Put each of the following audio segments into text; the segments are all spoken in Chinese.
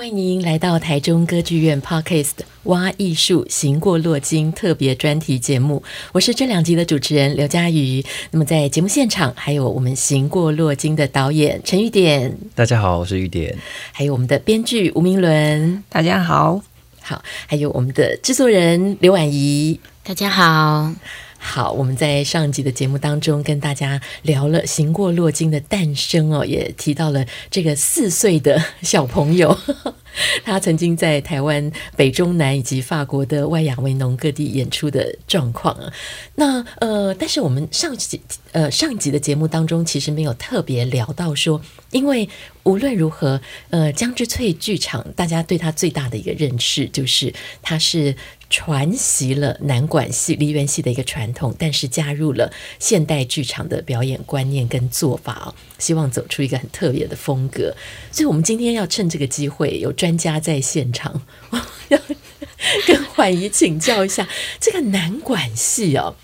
欢迎您来到台中歌剧院 Podcast 挖艺术行过洛金特别专题节目，我是这两集的主持人刘佳瑜。那么在节目现场还有我们行过洛金的导演陈玉典，大家好，我是玉典。还有我们的编剧吴明伦，大家好，好，还有我们的制作人刘婉仪，大家好。好，我们在上集的节目当中跟大家聊了行过洛金的诞生哦，也提到了这个四岁的小朋友，他曾经在台湾北中南以及法国的外亚维农各地演出的状况啊。那呃，但是我们上集呃上集的节目当中其实没有特别聊到说，因为无论如何，呃，江之翠剧场大家对他最大的一个认识就是他是。传袭了南管戏、梨园戏的一个传统，但是加入了现代剧场的表演观念跟做法哦，希望走出一个很特别的风格。所以，我们今天要趁这个机会，有专家在现场，要 跟婉仪请教一下这个南管戏哦。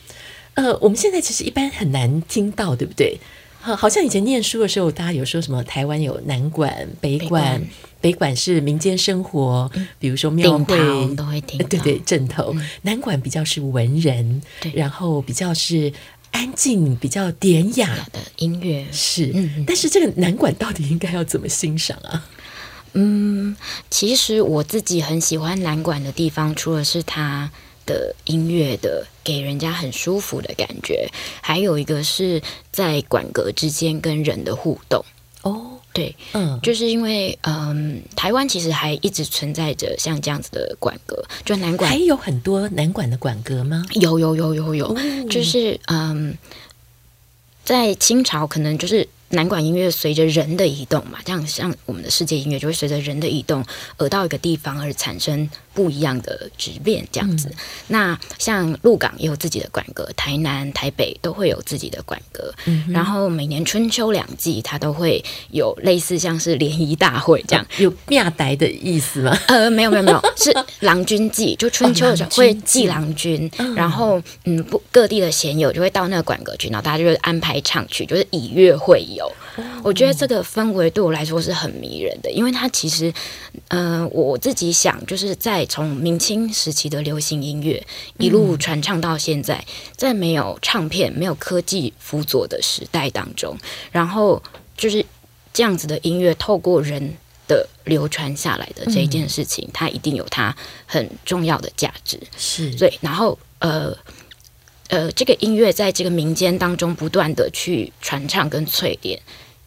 呃，我们现在其实一般很难听到，对不对？好像以前念书的时候，大家有说什么台湾有南管、北管。北管是民间生活，比如说庙会都会听，对对，枕头。南管比较是文人，然后比较是安静、比较典雅的音乐。是，但是这个南管到底应该要怎么欣赏啊？嗯，其实我自己很喜欢南管的地方，除了是它的音乐的给人家很舒服的感觉，还有一个是在管阁之间跟人的互动哦。对，嗯，就是因为，嗯，台湾其实还一直存在着像这样子的馆阁，就南管还有很多南管的馆阁吗？有有有有有，哦、就是，嗯，在清朝可能就是。南管音乐随着人的移动嘛，这样像我们的世界音乐就会随着人的移动而到一个地方而产生不一样的质变，这样子。嗯、那像鹿港也有自己的管阁，台南、台北都会有自己的管阁。嗯、然后每年春秋两季，它都会有类似像是联谊大会这样，哦、有庙台的意思吗？呃，没有没有没有，是郎君祭，就春秋的时候会祭郎君，哦、然后嗯，不各地的贤友就会到那个管阁去，然后大家就会安排唱曲，就是以乐会友。有，我觉得这个氛围对我来说是很迷人的，因为它其实，嗯、呃，我自己想就是在从明清时期的流行音乐一路传唱到现在，在没有唱片、没有科技辅佐的时代当中，然后就是这样子的音乐透过人的流传下来的这一件事情，它一定有它很重要的价值，是对，然后呃。呃，这个音乐在这个民间当中不断的去传唱跟淬炼，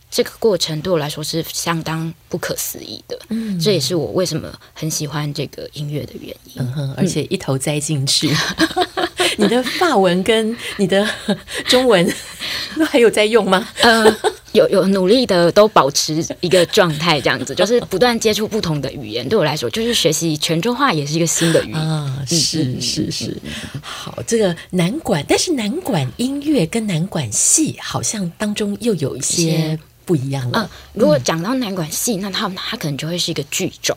这个过程对我来说是相当不可思议的。嗯，这也是我为什么很喜欢这个音乐的原因。嗯哼，而且一头栽进去。你的法文跟你的 中文 都还有在用吗？呃。有有努力的都保持一个状态，这样子就是不断接触不同的语言。对我来说，就是学习泉州话也是一个新的语言啊！是是是，好，这个南管，但是南管音乐跟南管戏好像当中又有一些不一样了。嗯，如果讲到南管戏，那它它可能就会是一个剧种。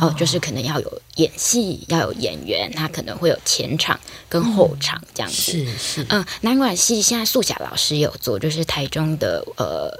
哦，就是可能要有演戏，要有演员，他可能会有前场跟后场这样子。是是，嗯，南管系现在素霞老师有做，就是台中的呃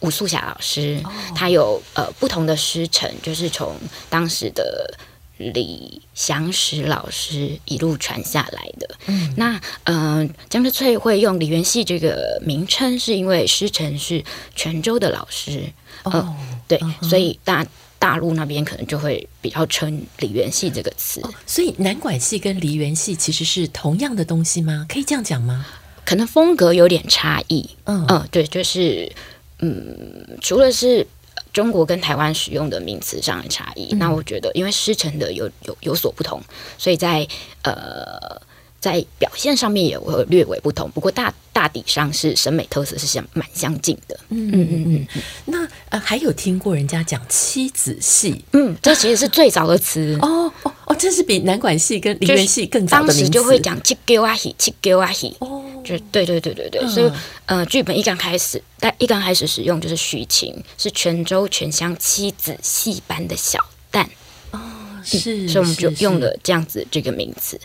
吴素霞老师，哦、他有呃不同的师承，就是从当时的李祥石老师一路传下来的。嗯，那嗯、呃，江之翠会用梨园戏这个名称，是因为师承是泉州的老师。呃、哦，对，嗯、所以大。大陆那边可能就会比较称梨园戏这个词。哦，所以南管戏跟梨园戏其实是同样的东西吗？可以这样讲吗？可能风格有点差异。嗯嗯，对，就是嗯，除了是中国跟台湾使用的名词上的差异，嗯、那我觉得因为师承的有有有所不同，所以在呃。在表现上面也会略微不同，不过大大抵上是审美特色是相蛮相近的。嗯嗯嗯嗯。那呃，还有听过人家讲妻子戏？嗯，这其实是最早的词。哦哦哦，这是比南管戏跟梨园戏更早的。当时就会讲七狗啊戏，七狗仔戏。哦。就对对对对对，嗯、所以呃，剧本一刚开始，但一刚开始使用就是许晴，是泉州泉乡妻子戏班的小旦哦，是，所以我们就用了这样子这个名字。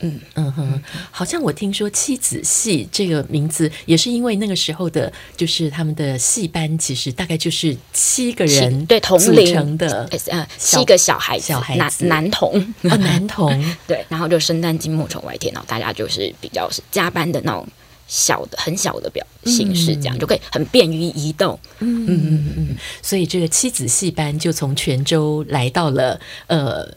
嗯嗯哼，好像我听说妻子戏这个名字也是因为那个时候的，就是他们的戏班其实大概就是七个人对同龄成的，呃，七个小孩小孩男男童。啊男童。对，然后就生旦净末丑外天，然后大家就是比较是加班的那种小的很小的表形式，这样、嗯、就可以很便于移动。嗯嗯嗯嗯，所以这个妻子戏班就从泉州来到了呃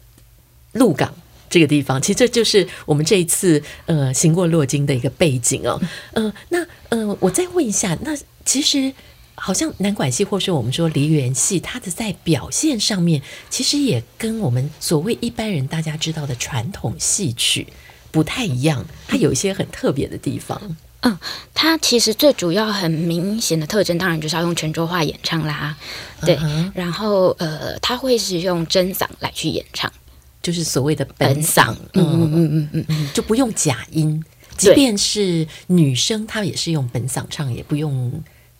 鹿港。这个地方，其实这就是我们这一次呃行过洛金的一个背景哦。呃，那呃，我再问一下，那其实好像南管戏，或是我们说梨园戏，它的在表现上面，其实也跟我们所谓一般人大家知道的传统戏曲不太一样，它有一些很特别的地方。嗯，它其实最主要很明显的特征，当然就是要用泉州话演唱啦。对，uh huh. 然后呃，它会是用真嗓来去演唱。就是所谓的本嗓，嗯嗯嗯嗯嗯，就不用假音，即便是女生，她也是用本嗓唱，也不用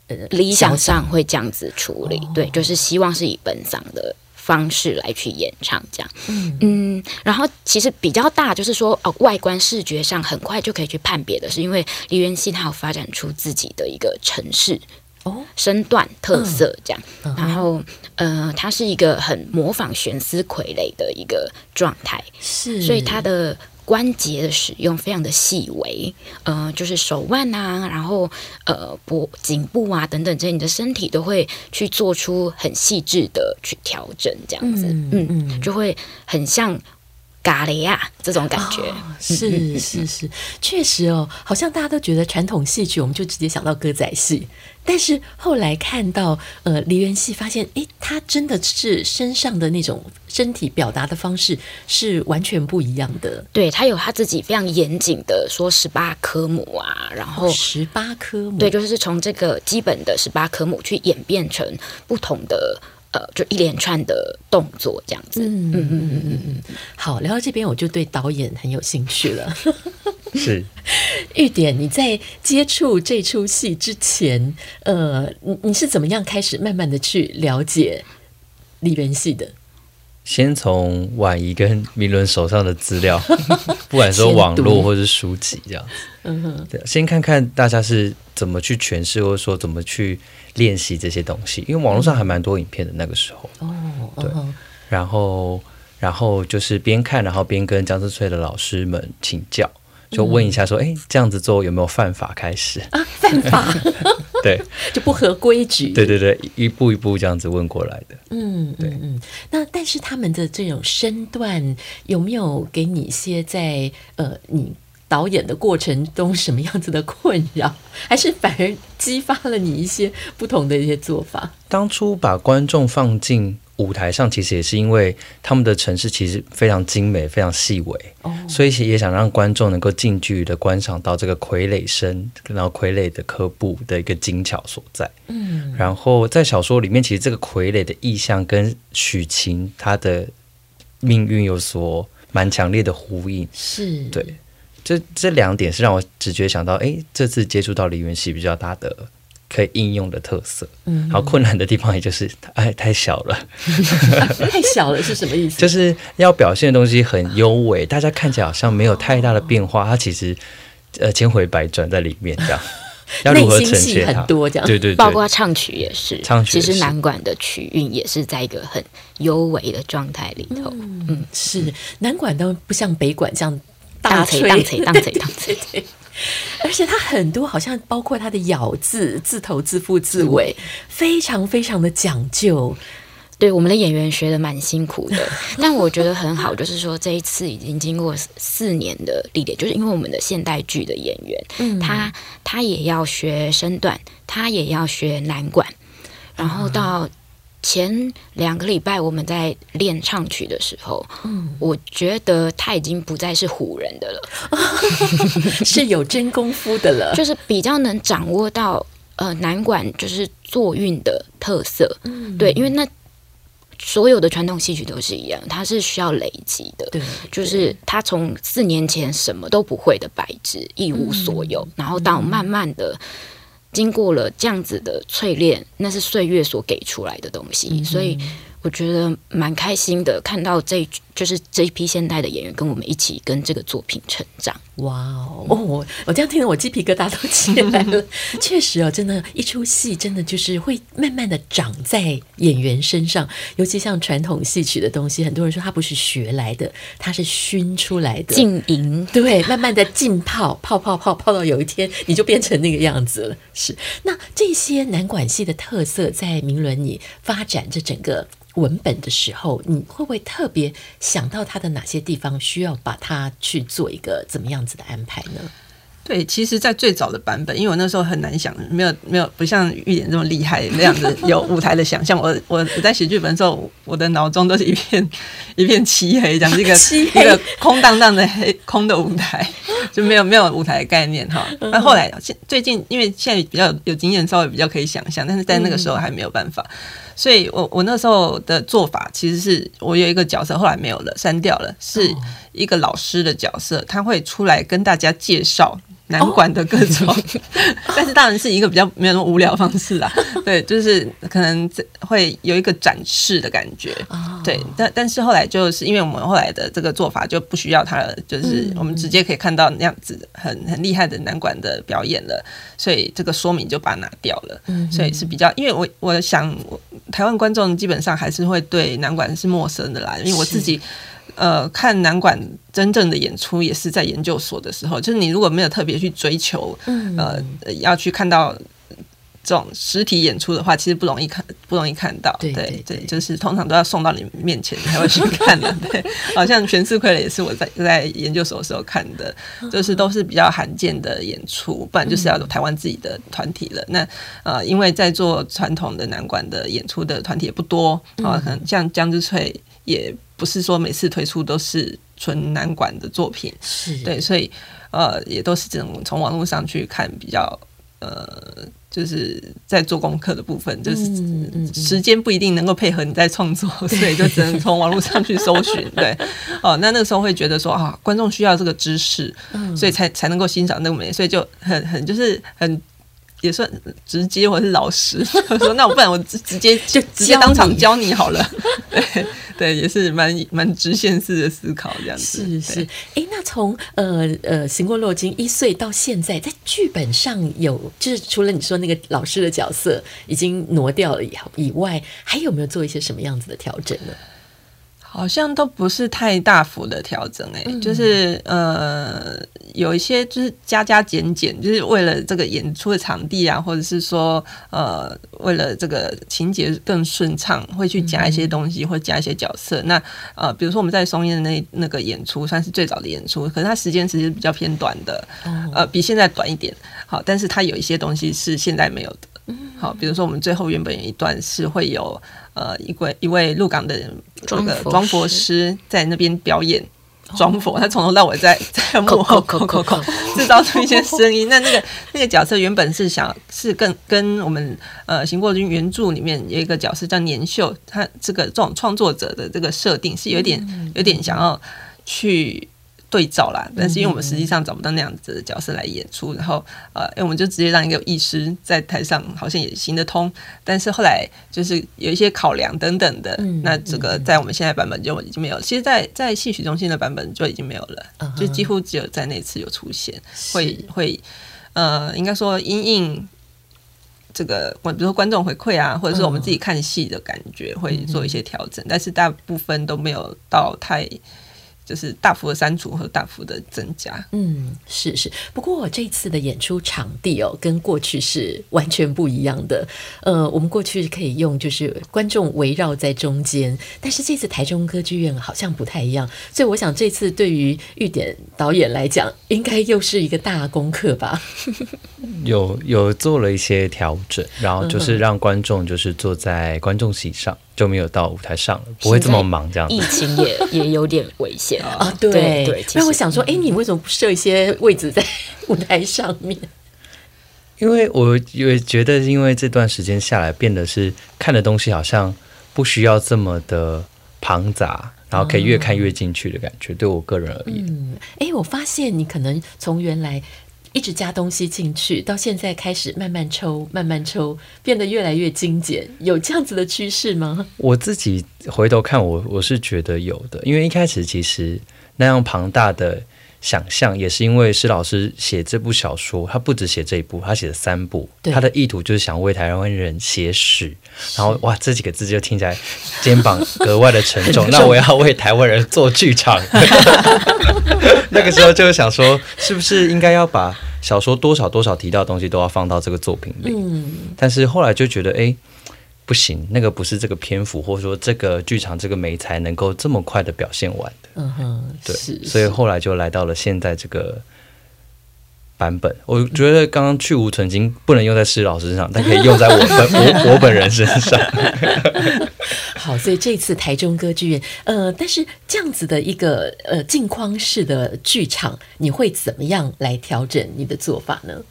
呃，理想上会这样子处理，对，就是希望是以本嗓的方式来去演唱，这样，嗯。嗯，然后其实比较大，就是说哦，外观视觉上很快就可以去判别的，是因为梨园戏它有发展出自己的一个程式。哦，身段特色这样，嗯、然后呃，它是一个很模仿悬丝傀儡的一个状态，是，所以它的关节的使用非常的细微，呃，就是手腕啊，然后呃脖颈部啊等等这些，你的身体都会去做出很细致的去调整，这样子，嗯嗯，嗯，就会很像。咖喱啊，这种感觉、哦、是是是，确实哦，好像大家都觉得传统戏曲，我们就直接想到歌仔戏，但是后来看到呃梨园戏，发现诶，他真的是身上的那种身体表达的方式是完全不一样的。对，他有他自己非常严谨的说十八科目啊，然后十八科目，对，就是从这个基本的十八科目去演变成不同的。呃，就一连串的动作这样子。嗯嗯嗯嗯嗯嗯。好，聊到这边，我就对导演很有兴趣了。是，玉典，你在接触这出戏之前，呃，你你是怎么样开始慢慢的去了解里边戏的？先从婉仪跟明伦手上的资料，不管说网络或是书籍这样子。嗯哼，对，先看看大家是怎么去诠释，或者说怎么去。练习这些东西，因为网络上还蛮多影片的那个时候。哦，对，然后，然后就是边看，然后边跟江之翠的老师们请教，就问一下说：“哎，这样子做有没有犯法？”开始啊，犯法？对，就不合规矩。对对对，一步一步这样子问过来的。嗯，对，嗯。那但是他们的这种身段有没有给你一些在呃你？导演的过程中什么样子的困扰，还是反而激发了你一些不同的一些做法？当初把观众放进舞台上，其实也是因为他们的城市其实非常精美、非常细微，哦，所以也想让观众能够近距离的观赏到这个傀儡身，然后傀儡的科布的一个精巧所在。嗯，然后在小说里面，其实这个傀儡的意象跟许晴她的命运有所蛮强烈的呼应。是对。这这两点是让我直觉想到，哎，这次接触到梨园戏比较大的可以应用的特色。嗯，然后困难的地方也就是，哎，太小了。太小了是什么意思？就是要表现的东西很优美，大家看起来好像没有太大的变化，它其实呃千回百转在里面这样。要如何呈现？很多这样，对对对，包括唱曲也是，唱曲其实南管的曲韵也是在一个很优美的状态里头。嗯，嗯是南管都不像北管这样。大锤，大锤，大锤，大锤，而且它很多好像包括它的咬字、字头、字腹、字尾，非常非常的讲究。对，我们的演员学的蛮辛苦的，但我觉得很好，就是说这一次已经经过四年的历练，就是因为我们的现代剧的演员，嗯，他他也要学身段，他也要学南管，然后到。前两个礼拜我们在练唱曲的时候，嗯，我觉得他已经不再是唬人的了，是有真功夫的了，就是比较能掌握到呃南管就是作韵的特色，嗯，对，因为那所有的传统戏曲都是一样，它是需要累积的。对，就是他从四年前什么都不会的白纸，一无所有，嗯、然后到慢慢的经过了这样子的淬炼，那是岁月所给出来的东西，嗯、所以。我觉得蛮开心的，看到这就是这一批现代的演员跟我们一起跟这个作品成长。哇哦！我我这样听得我鸡皮疙瘩都起来了。确实哦，真的，一出戏真的就是会慢慢的长在演员身上。尤其像传统戏曲的东西，很多人说它不是学来的，它是熏出来的，浸淫。对，慢慢的浸泡，泡泡泡泡到有一天你就变成那个样子了。是。那这些南管戏的特色，在明伦你发展这整个。文本的时候，你会不会特别想到它的哪些地方需要把它去做一个怎么样子的安排呢？对，其实，在最早的版本，因为我那时候很难想，没有没有不像玉典这么厉害那样子 有舞台的想象。我我我在写剧本的时候，我的脑中都是一片一片漆黑，这样一个一个空荡荡的黑空的舞台，就没有没有舞台的概念哈。那后来现最近，因为现在比较有经验，稍微比较可以想象，但是在那个时候还没有办法。所以我我那时候的做法，其实是我有一个角色，后来没有了，删掉了，是一个老师的角色，他会出来跟大家介绍。南管的各种，哦、但是当然是一个比较没有那么无聊的方式啦。对，就是可能会有一个展示的感觉。哦、对，但但是后来就是因为我们后来的这个做法就不需要他了，就是我们直接可以看到那样子很很厉害的南管的表演了，所以这个说明就把它拿掉了。嗯，所以是比较，因为我我想台湾观众基本上还是会对南管是陌生的啦，因为我自己。呃，看南管真正的演出也是在研究所的时候，就是你如果没有特别去追求，嗯、呃，要去看到这种实体演出的话，其实不容易看，不容易看到。对对，就是通常都要送到你面前才会去看的。对，好像《全是傀儡》也是我在在研究所的时候看的，就是都是比较罕见的演出，不然就是要有台湾自己的团体了。那呃，因为在做传统的南管的演出的团体也不多啊，可能像江之翠也。不是说每次推出都是纯男管的作品，是对，所以呃，也都是这种从网络上去看比较呃，就是在做功课的部分，就是时间不一定能够配合你在创作，嗯嗯嗯，所以就只能从网络上去搜寻。对，哦，那那个时候会觉得说啊，观众需要这个知识，所以才才能够欣赏那么美，所以就很很就是很。也算直接，或是老实 说，那我不然我直直接就直接当场教你好了。对对，也是蛮蛮直线式的思考这样子。是是，哎，那从呃呃，行过洛金一岁到现在，在剧本上有就是除了你说那个老师的角色已经挪掉了以以外，还有没有做一些什么样子的调整呢？好像都不是太大幅的调整，欸，哎、嗯，就是呃，有一些就是加加减减，就是为了这个演出的场地啊，或者是说呃，为了这个情节更顺畅，会去加一些东西，或加一些角色。嗯、那呃，比如说我们在松烟的那那个演出，算是最早的演出，可是它时间其实比较偏短的，哦、呃，比现在短一点。好，但是它有一些东西是现在没有的。好，比如说我们最后原本有一段是会有呃一位一位鹿港的那个装佛师在那边表演装佛，他从头到尾在 在幕后口口口制造出一些声音。那那个那个角色原本是想是更跟我们呃行过军原著里面有一个角色叫年秀，他这个这种创作者的这个设定是有点有点想要去。对照啦，但是因为我们实际上找不到那样子的角色来演出，然后呃，因为我们就直接让一个艺师在台上，好像也行得通。但是后来就是有一些考量等等的，那这个在我们现在版本就已经没有。其实在，在在戏曲中心的版本就已经没有了，就几乎只有在那次有出现，会会呃，应该说因应这个，比如说观众回馈啊，或者是我们自己看戏的感觉，会做一些调整，但是大部分都没有到太。就是大幅的删除和大幅的增加。嗯，是是。不过我这次的演出场地哦，跟过去是完全不一样的。呃，我们过去可以用就是观众围绕在中间，但是这次台中歌剧院好像不太一样。所以我想这次对于玉典导演来讲，应该又是一个大功课吧？有有做了一些调整，然后就是让观众就是坐在观众席上。就没有到舞台上了，不会这么忙这样子。疫情也也有点危险啊，对对。那我想说，哎，你为什么不设一些位置在舞台上面？因为我也觉得，因为这段时间下来，变得是看的东西好像不需要这么的庞杂，然后可以越看越进去的感觉。对我个人而言，嗯，哎，我发现你可能从原来一直加东西进去，到现在开始慢慢抽，慢慢抽，变得越来越精简，有这样子的趋势吗？我自己回头看我，我是觉得有的，因为一开始其实那样庞大的。想象也是因为施老师写这部小说，他不止写这一部，他写了三部。他的意图就是想为台湾人写史。然后哇，这几个字就听起来肩膀格外的沉重。那我要为台湾人做剧场。那个时候就想说，是不是应该要把小说多少多少提到的东西都要放到这个作品里？嗯。但是后来就觉得，哎。不行，那个不是这个篇幅，或者说这个剧场这个美才能够这么快的表现完的。嗯哼，对，所以后来就来到了现在这个版本。我觉得刚刚去无存菁不能用在施老师身上，但可以用在我本 我我本人身上。好，所以这次台中歌剧院，呃，但是这样子的一个呃镜框式的剧场，你会怎么样来调整你的做法呢？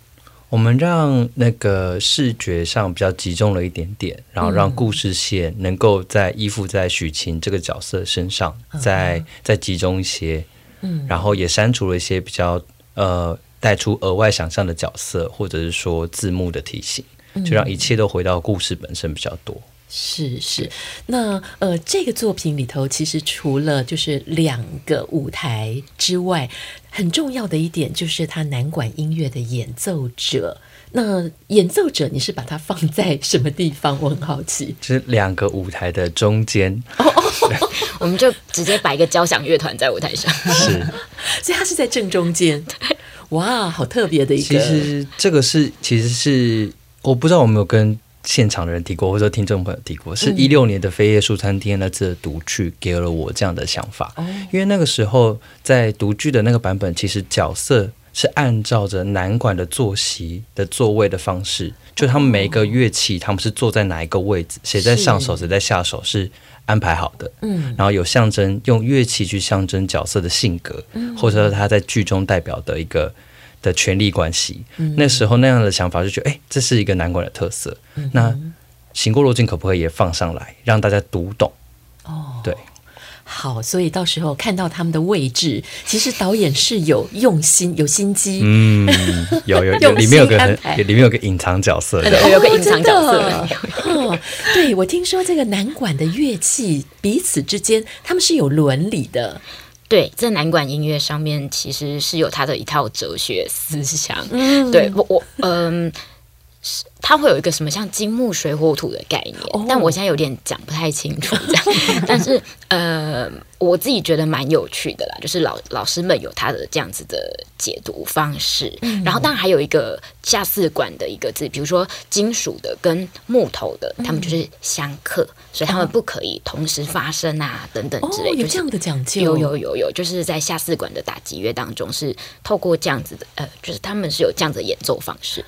我们让那个视觉上比较集中了一点点，然后让故事线能够在依附在许晴这个角色身上，再再集中一些，嗯，然后也删除了一些比较呃带出额外想象的角色，或者是说字幕的提醒，就让一切都回到故事本身比较多。是是，那呃，这个作品里头其实除了就是两个舞台之外，很重要的一点就是它南管音乐的演奏者。那演奏者你是把它放在什么地方？我很好奇。就是两个舞台的中间，哦哦 我们就直接摆一个交响乐团在舞台上。是，所以它是在正中间。哇，好特别的一个。其实这个是，其实是我不知道我有没有跟。现场的人提过，或者说听众朋友提过，是一六年的《飞叶书餐厅》那次的读剧给了我这样的想法。因为那个时候在读剧的那个版本，其实角色是按照着南管的坐席的座位的方式，就他们每一个乐器，他们是坐在哪一个位置，谁在上手，谁在下手，是安排好的。嗯，然后有象征，用乐器去象征角色的性格，或者说他在剧中代表的一个。的权力关系，嗯、那时候那样的想法就觉得，哎、欸，这是一个南管的特色。嗯、那行过路径可不可以也放上来，让大家读懂？哦，对，好，所以到时候看到他们的位置，其实导演是有用心、有心机。嗯，有有 有，里面有个很，里面有个隐藏角色，对，有个隐藏角色。哦，对，我听说这个南管的乐器彼此之间，他们是有伦理的。对，在南管音乐上面，其实是有他的一套哲学思想。嗯，对我我嗯，是他会有一个什么像金木水火土的概念，哦、但我现在有点讲不太清楚这样。但是呃。我自己觉得蛮有趣的啦，就是老老师们有他的这样子的解读方式，嗯、然后当然还有一个下四管的一个字，比如说金属的跟木头的，他们就是相克，嗯、所以他们不可以同时发生啊，等等之类的。有这样的讲究？有有有有，就是在下四管的打击乐当中，是透过这样子的，呃，就是他们是有这样子的演奏方式，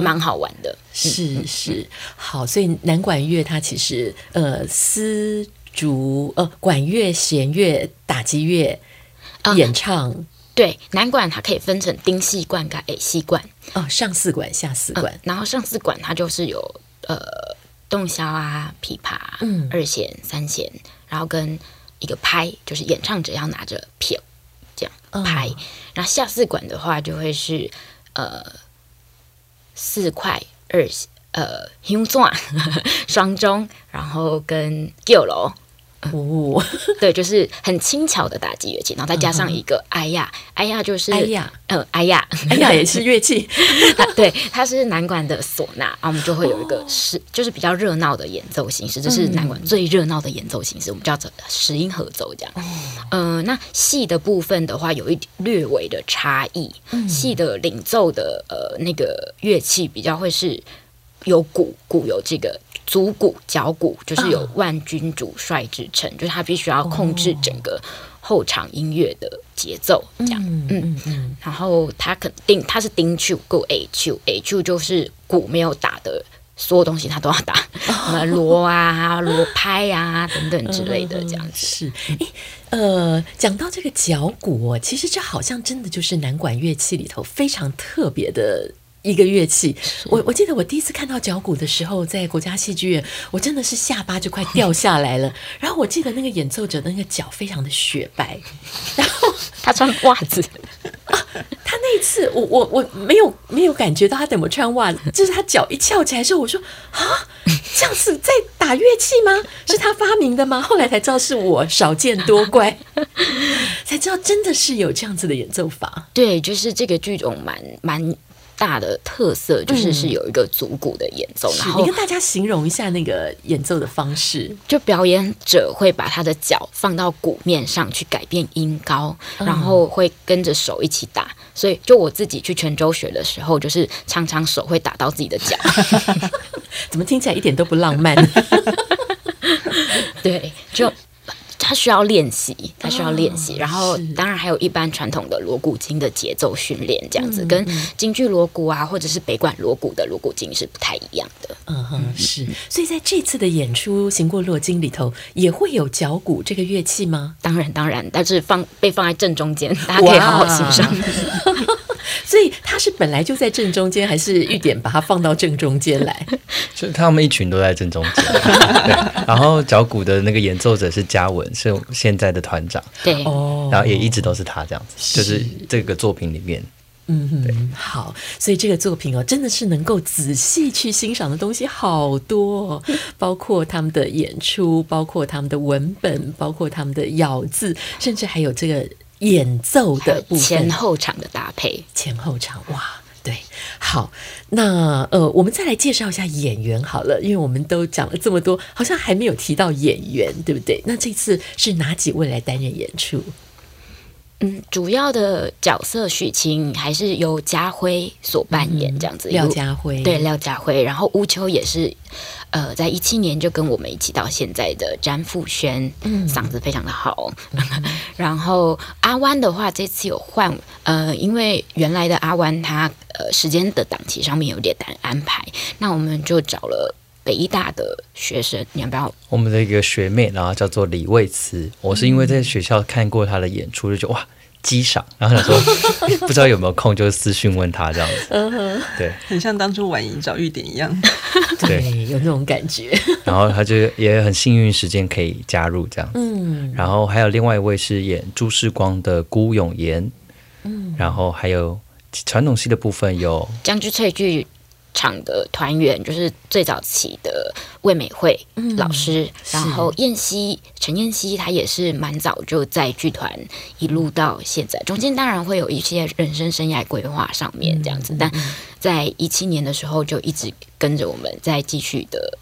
蛮、uh 好玩的。是是，好，所以南管乐它其实呃丝。主呃管乐、弦乐、打击乐、演唱，呃、对，南管它可以分成丁系管跟 A 系管哦，上四管、下四管，呃、然后上四管它就是有呃洞箫啊、琵琶、嗯、二弦、三弦，然后跟一个拍，就是演唱者要拿着片这样拍，哦、然后下四管的话就会是呃四块二呃胸钻 双钟，然后跟九楼。哦，对，就是很轻巧的打击乐器，然后再加上一个哎呀，哎呀，就是哎呀，嗯，哎呀，哎呀，也是乐器，对，它是南管的唢呐，然后我们就会有一个是，就是比较热闹的演奏形式，这是南管最热闹的演奏形式，我们叫做十音合奏这样。嗯，那戏的部分的话，有一点略微的差异，细的领奏的呃那个乐器比较会是有鼓，鼓有这个。足鼓、脚鼓就是有万军主帅之称，就是他必须要控制整个后场音乐的节奏，这样。嗯嗯嗯。然后他肯定他是丁手够 A 手，A 手就是鼓没有打的所有东西他都要打，什么锣啊、锣拍啊等等之类的，这样子。是。诶，呃，讲到这个脚鼓，其实这好像真的就是南管乐器里头非常特别的。一个乐器。我我记得我第一次看到脚鼓的时候，在国家戏剧院，我真的是下巴就快掉下来了。然后我记得那个演奏者的那个脚非常的雪白，然后他穿袜子。啊，他那一次我我我没有没有感觉到他怎么穿袜子，就是他脚一翘起来的时候，我说啊，这样子在打乐器吗？是他发明的吗？后来才知道是我少见多怪，才知道真的是有这样子的演奏法。对，就是这个剧种蛮蛮。大的特色就是是有一个足鼓的演奏，嗯、然后你跟大家形容一下那个演奏的方式。就表演者会把他的脚放到鼓面上去改变音高，嗯、然后会跟着手一起打。所以，就我自己去泉州学的时候，就是常常手会打到自己的脚。怎么听起来一点都不浪漫？对，就。他需要练习，它需要练习，哦、然后当然还有一般传统的锣鼓经的节奏训练，这样子、嗯、跟京剧锣鼓啊，或者是北管锣鼓的锣鼓经是不太一样的。嗯哼，是。所以在这次的演出《行过洛津》里头，也会有脚鼓这个乐器吗？当然，当然，但是放被放在正中间，大家可以好好欣赏。所以他是本来就在正中间，还是玉典把它放到正中间来？就他们一群都在正中间。对，然后脚鼓的那个演奏者是嘉文，是现在的团长。对，哦然后也一直都是他这样子，是就是这个作品里面。嗯哼，好，所以这个作品哦，真的是能够仔细去欣赏的东西好多哦，包括他们的演出，包括他们的文本，包括他们的咬字，甚至还有这个。演奏的部分，前后场的搭配，前后场哇，对，好，那呃，我们再来介绍一下演员好了，因为我们都讲了这么多，好像还没有提到演员，对不对？那这次是哪几位来担任演出？嗯，主要的角色许晴还是由家辉所扮演，这样子。廖家辉，对，廖家辉，然后乌秋也是。呃，在一七年就跟我们一起到现在的詹富轩，嗯，嗓子非常的好。嗯、然后阿湾的话，这次有换，呃，因为原来的阿湾他呃时间的档期上面有点难安排，那我们就找了北大的学生，你要不要？我们的一个学妹，然后叫做李卫慈，我是因为在学校看过她的演出，就觉得哇。机赏，然后想说 不知道有没有空，就私讯问他这样子。嗯哼，对，很像当初婉莹找玉典一样，对，有那种感觉。然后他就也很幸运，时间可以加入这样子。嗯，然后还有另外一位是演朱世光的辜永言。嗯，然后还有传统戏的部分有江剧翠剧场的团员，就是最早期的魏美惠老师，嗯、然后燕西陈燕西，她也是蛮早就在剧团一路到现在，中间当然会有一些人生生涯规划上面这样子，嗯、但在一七年的时候就一直跟着我们在继续的。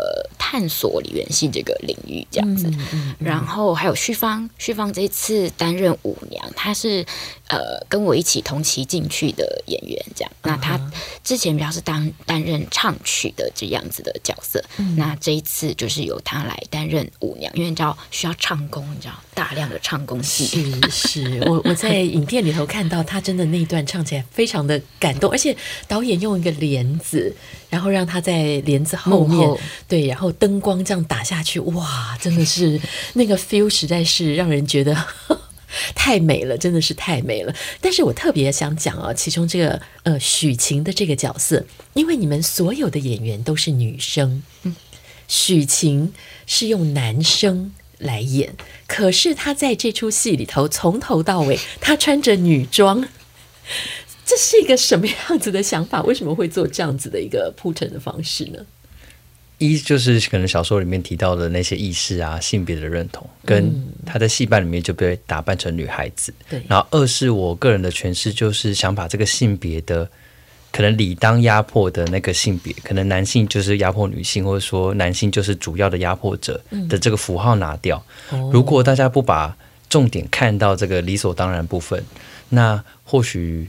呃，探索梨园戏这个领域这样子，嗯然后还有旭芳，旭芳这次担任舞娘，她是呃跟我一起同期进去的演员，这样。那她之前比较是当担任唱曲的这样子的角色，嗯、那这一次就是由她来担任舞娘，因为你知道需要唱功，你知道大量的唱功戏。是是，我我在影片里头看到她真的那一段唱起来非常的感动，而且导演用一个帘子。然后让她在帘子后面，后对，然后灯光这样打下去，哇，真的是 那个 feel，实在是让人觉得 太美了，真的是太美了。但是我特别想讲啊，其中这个呃许晴的这个角色，因为你们所有的演员都是女生，嗯，许晴是用男生来演，可是她在这出戏里头从头到尾，她穿着女装。这是一个什么样子的想法？为什么会做这样子的一个铺陈的方式呢？一就是可能小说里面提到的那些意识啊，性别的认同，跟他在戏班里面就被打扮成女孩子。对、嗯。然后二是我个人的诠释，就是想把这个性别的可能理当压迫的那个性别，可能男性就是压迫女性，或者说男性就是主要的压迫者的这个符号拿掉。嗯、如果大家不把重点看到这个理所当然部分，那或许。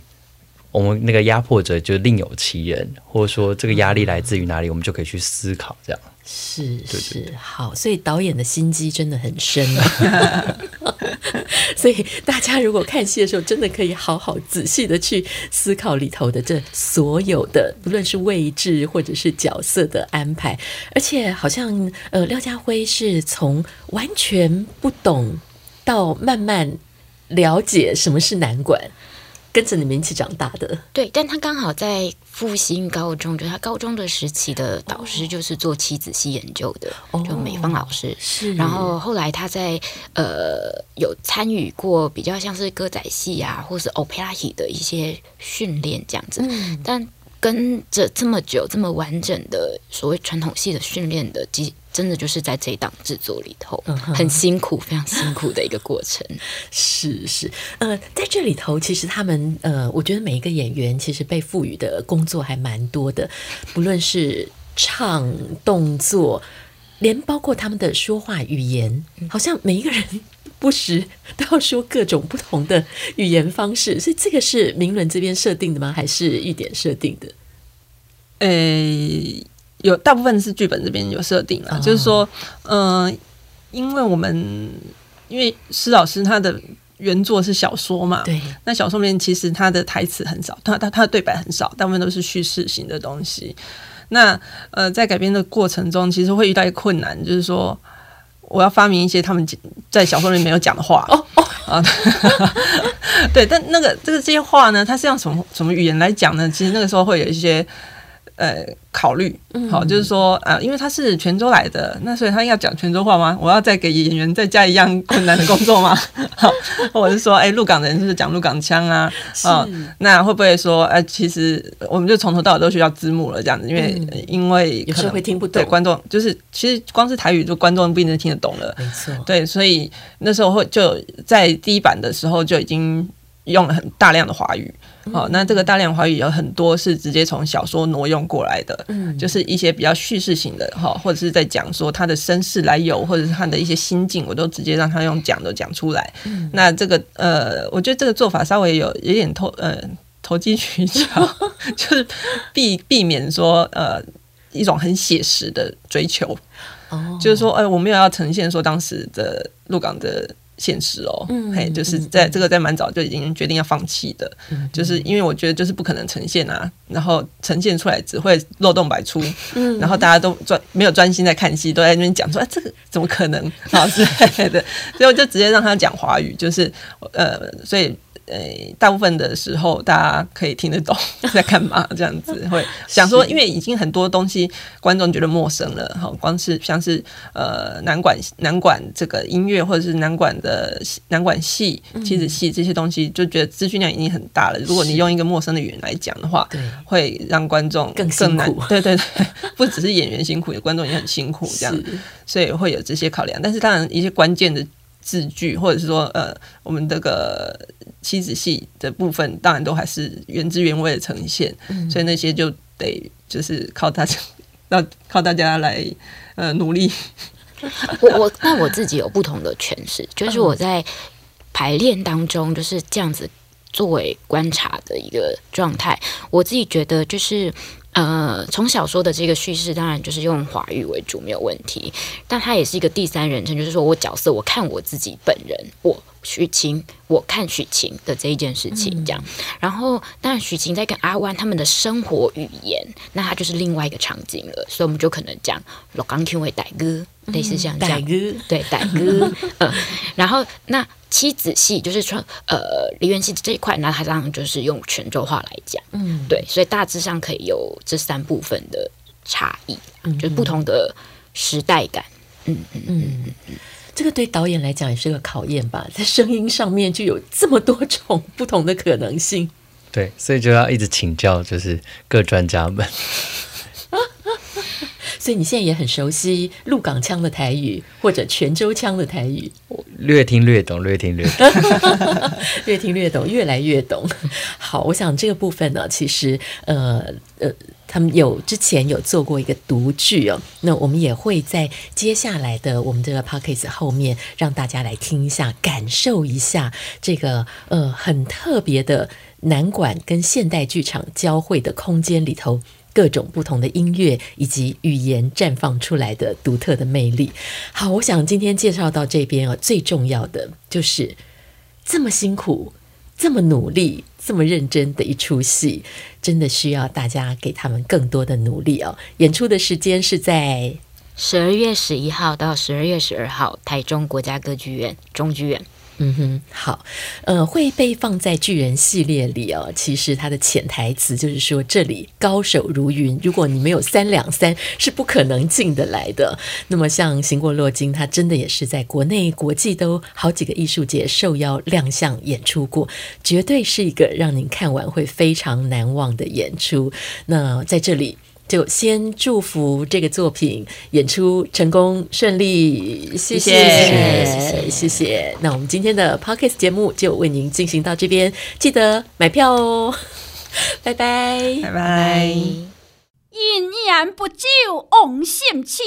我们那个压迫者就另有其人，或者说这个压力来自于哪里，我们就可以去思考。这样是是好，所以导演的心机真的很深啊。所以大家如果看戏的时候，真的可以好好仔细的去思考里头的这所有的，不论是位置或者是角色的安排。而且好像呃，廖家辉是从完全不懂到慢慢了解什么是难管。跟着你们一起长大的。对，但他刚好在复兴高中，就他高中的时期的导师就是做棋子戏研究的，哦、就美方老师。是，然后后来他在呃有参与过比较像是歌仔戏啊，或是 opera 的一些训练这样子，嗯、但。跟着这么久、这么完整的所谓传统戏的训练的，机真的就是在这一档制作里头，很辛苦、非常辛苦的一个过程。是是，呃，在这里头，其实他们呃，我觉得每一个演员其实被赋予的工作还蛮多的，不论是唱、动作，连包括他们的说话语言，好像每一个人不时都要说各种不同的语言方式。所以这个是明伦这边设定的吗？还是玉典设定的？诶、欸，有大部分是剧本这边有设定了，哦、就是说，嗯、呃，因为我们因为施老师他的原作是小说嘛，对，那小说里面其实他的台词很少，他他他的对白很少，大部分都是叙事型的东西。那呃，在改编的过程中，其实会遇到一个困难，就是说我要发明一些他们在小说里面没有讲的话。哦哦啊，对，但那个这个这些话呢，它是用什么什么语言来讲呢？其实那个时候会有一些。呃，考虑好，就是说啊、呃，因为他是泉州来的，那所以他要讲泉州话吗？我要再给演员再加一样困难的工作吗？好，或者是说，哎、欸，鹿港人是不是讲鹿港腔啊？啊是、哦，那会不会说，哎、呃，其实我们就从头到尾都需要字幕了，这样子，因为、因为有时候会听不懂，对观众就是其实光是台语，就观众不一定听得懂了，没错，对，所以那时候会就在第一版的时候就已经用了很大量的华语。好、哦，那这个大量华语有很多是直接从小说挪用过来的，嗯，就是一些比较叙事型的哈，或者是在讲说他的身世来由，或者是他的一些心境，我都直接让他用讲的讲出来。嗯，那这个呃，我觉得这个做法稍微有有点投呃投机取巧，就是避避免说呃一种很写实的追求，哦，就是说，哎、呃，我没有要呈现说当时的鹿港的。现实哦，嗯、嘿，就是在这个在蛮早就已经决定要放弃的，嗯、就是因为我觉得就是不可能呈现啊，然后呈现出来只会漏洞百出，嗯、然后大家都专没有专心在看戏，都在那边讲说，哎，这个怎么可能啊之类的，所以我就直接让他讲华语，就是呃，所以。呃，大部分的时候大家可以听得懂在干嘛，这样子会想说，因为已经很多东西观众觉得陌生了，哈，光是像是呃南管南管这个音乐，或者是南管的南管戏、妻子戏这些东西，就觉得资讯量已经很大了。如果你用一个陌生的语言来讲的话，对，会让观众更更难。对对对，不只是演员辛苦，观众也很辛苦，这样，所以会有这些考量。但是当然，一些关键的。字句，或者是说，呃，我们这个妻子戏的部分，当然都还是原汁原味的呈现，嗯、所以那些就得就是靠大家，要靠大家来呃努力。我我那我自己有不同的诠释，就是我在排练当中就是这样子作为观察的一个状态，我自己觉得就是。呃，从小说的这个叙事，当然就是用华语为主，没有问题。但它也是一个第三人称，就是说我角色，我看我自己本人，我许晴，我看许晴的这一件事情，这样。嗯、然后，当然许晴在跟阿湾他们的生活语言，那它就是另外一个场景了。所以，我们就可能讲“老刚 Q 为歹哥”，类似像这样，嗯、对歹哥。嗯，然后那。妻子戏就是说，呃，梨园戏这一块，那它当然就是用泉州话来讲，嗯，对，所以大致上可以有这三部分的差异，嗯，就是不同的时代感，嗯嗯嗯嗯，这个对导演来讲也是个考验吧，在声音上面就有这么多种不同的可能性，对，所以就要一直请教，就是各专家们。所以你现在也很熟悉鹿港腔的台语或者泉州腔的台语，略听略懂，略听略懂，略听略懂，越来越懂。好，我想这个部分呢，其实呃呃，他们有之前有做过一个独剧哦，那我们也会在接下来的我们这个 podcast 后面让大家来听一下，感受一下这个呃很特别的南管跟现代剧场交汇的空间里头。各种不同的音乐以及语言绽放出来的独特的魅力。好，我想今天介绍到这边啊，最重要的就是这么辛苦、这么努力、这么认真的一出戏，真的需要大家给他们更多的努力哦。演出的时间是在十二月十一号到十二月十二号，台中国家歌剧院中剧院。嗯哼，好，呃，会被放在巨人系列里哦。其实它的潜台词就是说，这里高手如云，如果你没有三两三，是不可能进得来的。那么，像《行过洛金》，它真的也是在国内、国际都好几个艺术节受邀亮相演出过，绝对是一个让您看完会非常难忘的演出。那在这里。就先祝福这个作品演出成功顺利，谢谢。谢谢，谢谢，谢谢。那我们今天的 Podcast 节目就为您进行到这边，记得买票哦，拜拜。拜拜。一言不久王心痴，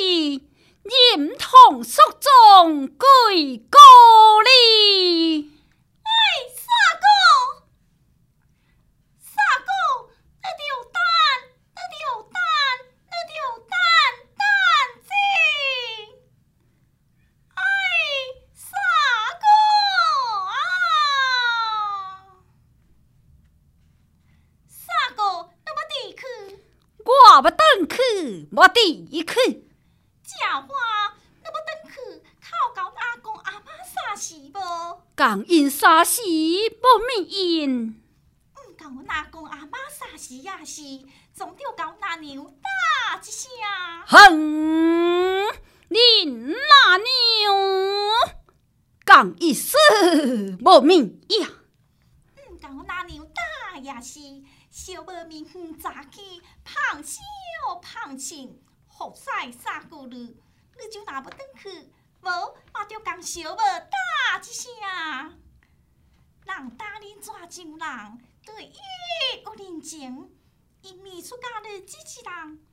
忍痛肃宗归故里。哎，傻哥，傻哥，那条蛋，那条蛋。有蛋蛋精，哎，三哥啊，三哥，你要地去？我不等去，我地去。假话，你要等去？靠搞阿公阿妈啥事不？讲因啥事不明因？唔讲我阿公阿妈啥事呀？是总要搞那牛打一声。哼，恁那牛讲一声无明呀？唔讲我那牛打也是小妹明远早起，胖笑胖亲，好晒三个日，你就拿不等去，无我就讲小妹打一声。人打恁怎就人？对，伊有人情，因未出嫁的机器人，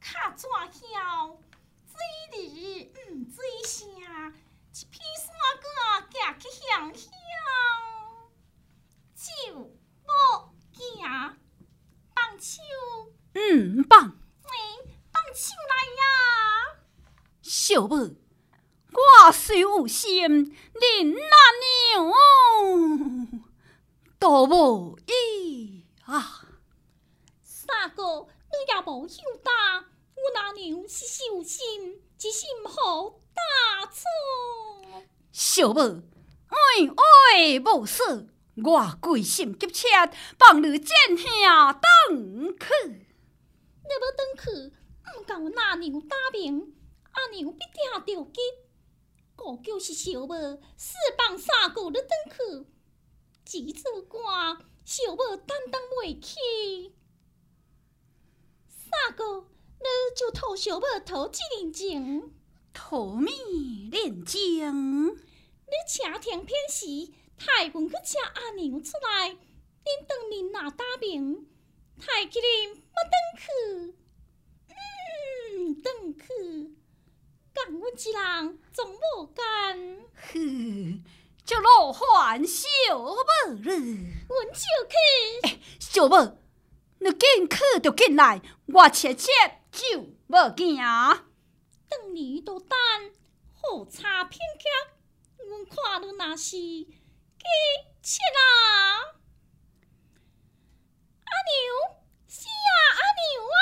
卡怎晓？水里唔水声，一片山歌行去乡乡，就无行，放手，嗯，放，喂放手来呀，小妹，我虽有心，恁那娘。都无依啊！三哥，你也无晓得，我那娘是小心，只是唔好打错。小妹，哎哎，无事，我归心急切，放你见下等去。你要等去，毋甲我那娘打平，阿娘必定着急。个就是小妹，四帮三哥你等去。急着赶，小妹担当袂起。三哥，你就托小妹讨几人情？讨米连情。你请听片时，太君去请阿娘出来，恁当面拿大名，太吉林不等去。嗯，等去，干阮一人总无干。哼。就落还小妹了，阮就去。欸、小妹，你紧去就紧来，我切切就无惊。等你都等，好差片刻，阮看你那是，切啦！阿牛，是啊，阿牛啊！